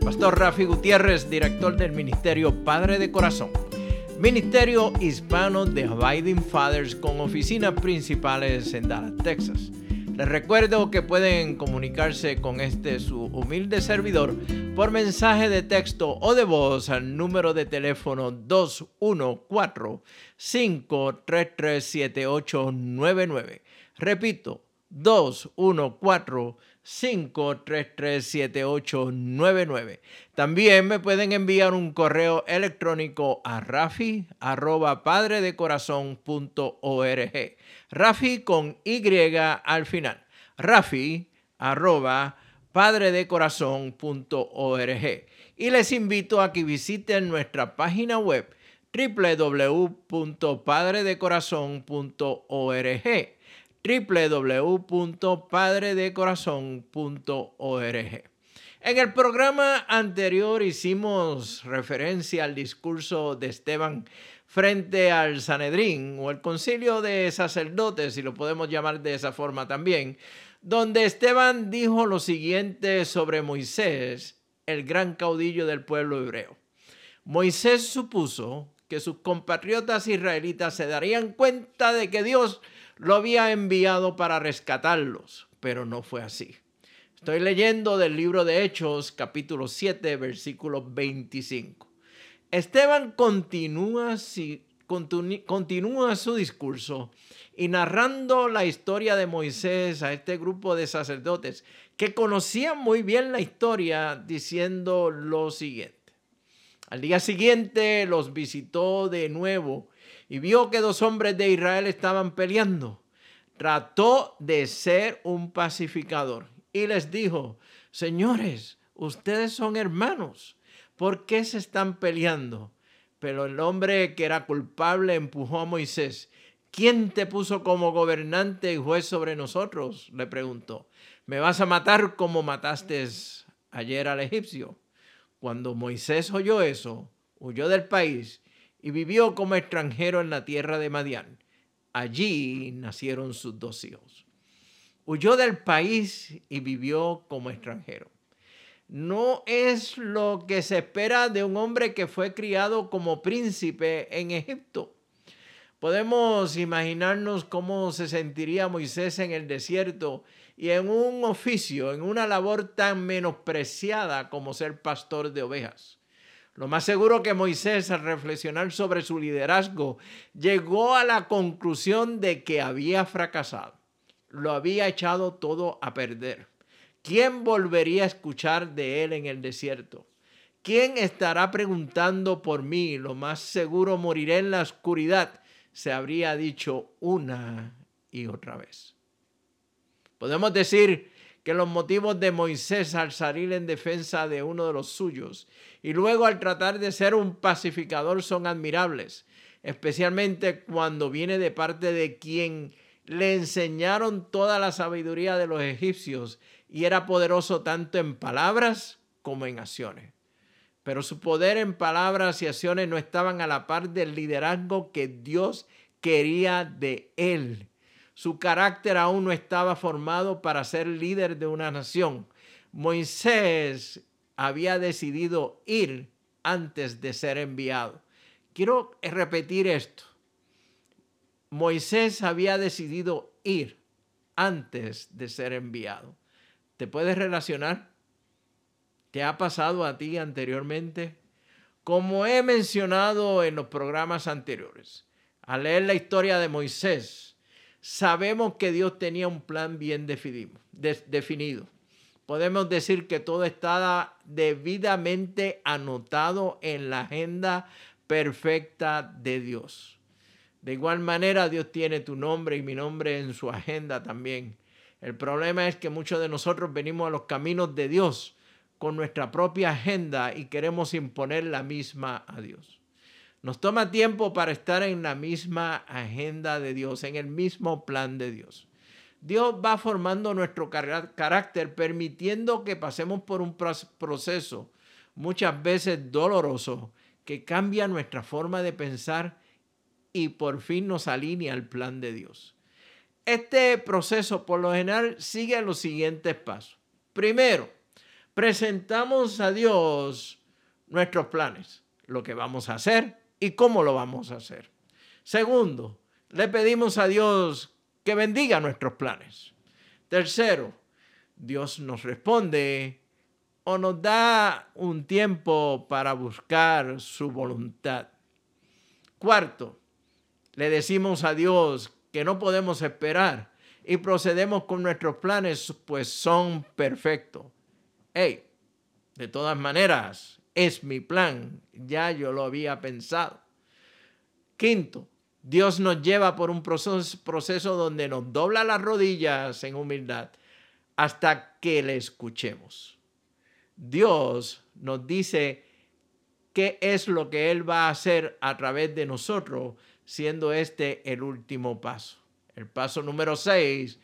pastor Rafi Gutiérrez, director del Ministerio Padre de Corazón, Ministerio Hispano de Abiding Fathers con oficinas principales en Dallas, Texas. Les recuerdo que pueden comunicarse con este su humilde servidor por mensaje de texto o de voz al número de teléfono 214-533-7899. Repito, 214 5337899. También me pueden enviar un correo electrónico a rafi arroba padre de Rafi con Y al final. Rafi arroba padre de Y les invito a que visiten nuestra página web www.padredecorazon.org www.padredecorazon.org. En el programa anterior hicimos referencia al discurso de Esteban frente al Sanedrín o el concilio de sacerdotes, si lo podemos llamar de esa forma también, donde Esteban dijo lo siguiente sobre Moisés, el gran caudillo del pueblo hebreo. Moisés supuso que sus compatriotas israelitas se darían cuenta de que Dios lo había enviado para rescatarlos, pero no fue así. Estoy leyendo del libro de Hechos, capítulo 7, versículo 25. Esteban continúa, continúa su discurso y narrando la historia de Moisés a este grupo de sacerdotes que conocían muy bien la historia, diciendo lo siguiente. Al día siguiente los visitó de nuevo y vio que dos hombres de Israel estaban peleando. Trató de ser un pacificador y les dijo, señores, ustedes son hermanos, ¿por qué se están peleando? Pero el hombre que era culpable empujó a Moisés. ¿Quién te puso como gobernante y juez sobre nosotros? le preguntó. ¿Me vas a matar como mataste ayer al egipcio? Cuando Moisés oyó eso, huyó del país y vivió como extranjero en la tierra de Madián. Allí nacieron sus dos hijos. Huyó del país y vivió como extranjero. No es lo que se espera de un hombre que fue criado como príncipe en Egipto. Podemos imaginarnos cómo se sentiría Moisés en el desierto y en un oficio, en una labor tan menospreciada como ser pastor de ovejas. Lo más seguro que Moisés, al reflexionar sobre su liderazgo, llegó a la conclusión de que había fracasado. Lo había echado todo a perder. ¿Quién volvería a escuchar de él en el desierto? ¿Quién estará preguntando por mí? Lo más seguro moriré en la oscuridad, se habría dicho una y otra vez. Podemos decir que los motivos de Moisés al salir en defensa de uno de los suyos y luego al tratar de ser un pacificador son admirables, especialmente cuando viene de parte de quien le enseñaron toda la sabiduría de los egipcios y era poderoso tanto en palabras como en acciones. Pero su poder en palabras y acciones no estaban a la par del liderazgo que Dios quería de él. Su carácter aún no estaba formado para ser líder de una nación. Moisés había decidido ir antes de ser enviado. Quiero repetir esto. Moisés había decidido ir antes de ser enviado. ¿Te puedes relacionar? ¿Te ha pasado a ti anteriormente? Como he mencionado en los programas anteriores, al leer la historia de Moisés, sabemos que Dios tenía un plan bien definido. Podemos decir que todo estaba debidamente anotado en la agenda perfecta de Dios. De igual manera, Dios tiene tu nombre y mi nombre en su agenda también. El problema es que muchos de nosotros venimos a los caminos de Dios con nuestra propia agenda y queremos imponer la misma a Dios. Nos toma tiempo para estar en la misma agenda de Dios, en el mismo plan de Dios. Dios va formando nuestro carácter, permitiendo que pasemos por un proceso muchas veces doloroso que cambia nuestra forma de pensar y por fin nos alinea al plan de Dios. Este proceso por lo general sigue los siguientes pasos. Primero, presentamos a Dios nuestros planes, lo que vamos a hacer y cómo lo vamos a hacer. Segundo, le pedimos a Dios que bendiga nuestros planes. Tercero, Dios nos responde o nos da un tiempo para buscar su voluntad. Cuarto, le decimos a Dios que no podemos esperar y procedemos con nuestros planes, pues son perfectos. Hey, de todas maneras, es mi plan, ya yo lo había pensado. Quinto, Dios nos lleva por un proceso, donde nos dobla las rodillas en humildad hasta que le escuchemos. Dios nos dice qué es lo que Él va a hacer a través de nosotros, siendo este el último paso. El paso número seis,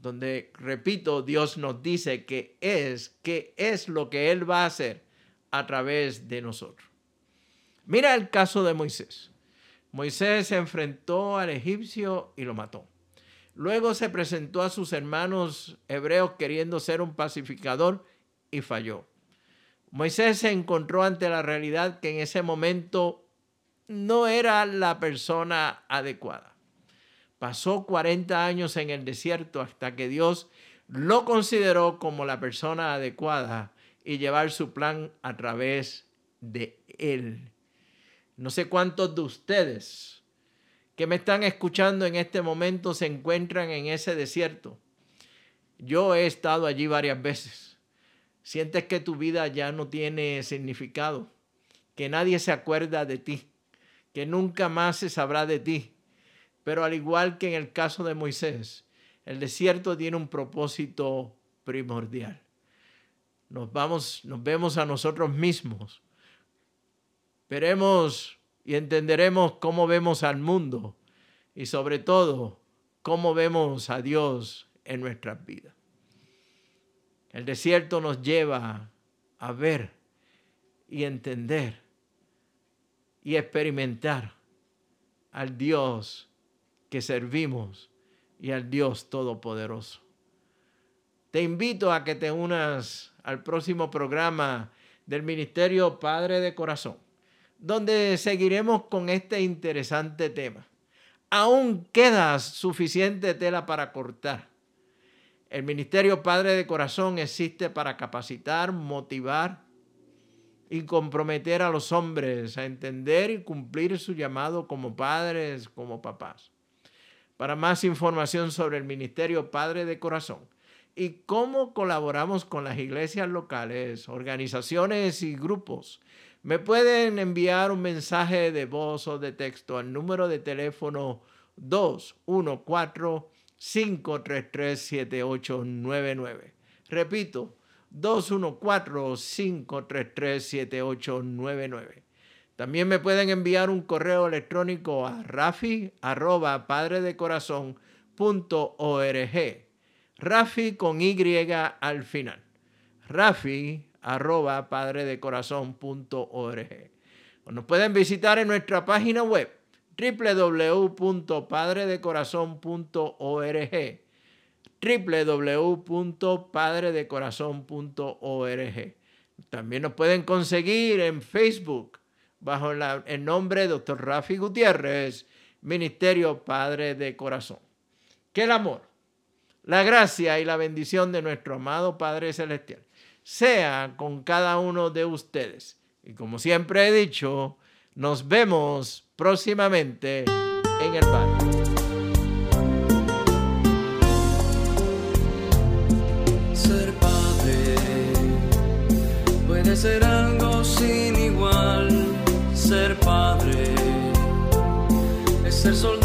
donde, repito, Dios nos dice que es, qué es lo que Él va a hacer a través de nosotros. Mira el caso de Moisés. Moisés se enfrentó al egipcio y lo mató. Luego se presentó a sus hermanos hebreos queriendo ser un pacificador y falló. Moisés se encontró ante la realidad que en ese momento no era la persona adecuada. Pasó 40 años en el desierto hasta que Dios lo consideró como la persona adecuada y llevar su plan a través de él. No sé cuántos de ustedes que me están escuchando en este momento se encuentran en ese desierto. Yo he estado allí varias veces. Sientes que tu vida ya no tiene significado, que nadie se acuerda de ti, que nunca más se sabrá de ti. Pero al igual que en el caso de Moisés, el desierto tiene un propósito primordial. Nos vamos, nos vemos a nosotros mismos veremos y entenderemos cómo vemos al mundo y sobre todo cómo vemos a Dios en nuestras vidas. El desierto nos lleva a ver y entender y experimentar al Dios que servimos y al Dios Todopoderoso. Te invito a que te unas al próximo programa del Ministerio Padre de Corazón donde seguiremos con este interesante tema. Aún queda suficiente tela para cortar. El Ministerio Padre de Corazón existe para capacitar, motivar y comprometer a los hombres a entender y cumplir su llamado como padres, como papás. Para más información sobre el Ministerio Padre de Corazón y cómo colaboramos con las iglesias locales, organizaciones y grupos, me pueden enviar un mensaje de voz o de texto al número de teléfono 214-533-7899. Repito, 214-533-7899. También me pueden enviar un correo electrónico a rafi arroba Rafi con Y al final. Rafi arroba padredecorazón.org. Nos pueden visitar en nuestra página web www.padredecorazón.org www.padredecorazón.org También nos pueden conseguir en Facebook bajo el nombre Dr. Rafi Gutiérrez, Ministerio Padre de Corazón. Que el amor, la gracia y la bendición de nuestro amado Padre Celestial sea con cada uno de ustedes. Y como siempre he dicho, nos vemos próximamente en el bar. Ser padre puede ser algo sin igual. Ser padre es ser soldado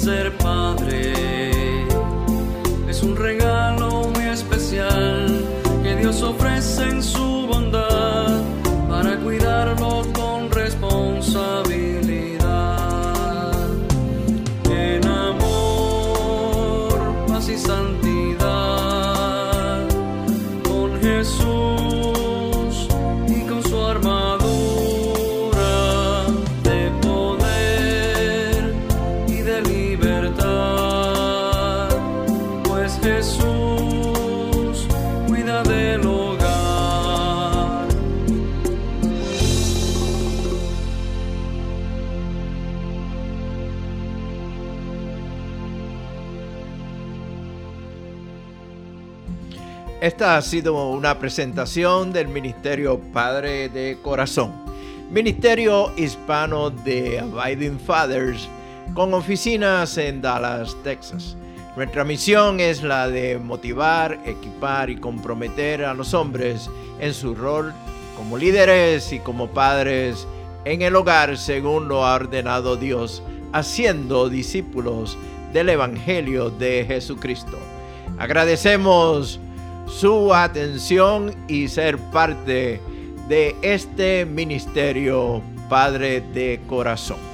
ser padre. Es un regalo Esta ha sido una presentación del Ministerio Padre de Corazón, Ministerio Hispano de Abiding Fathers, con oficinas en Dallas, Texas. Nuestra misión es la de motivar, equipar y comprometer a los hombres en su rol como líderes y como padres en el hogar según lo ha ordenado Dios, haciendo discípulos del Evangelio de Jesucristo. Agradecemos su atención y ser parte de este ministerio Padre de Corazón.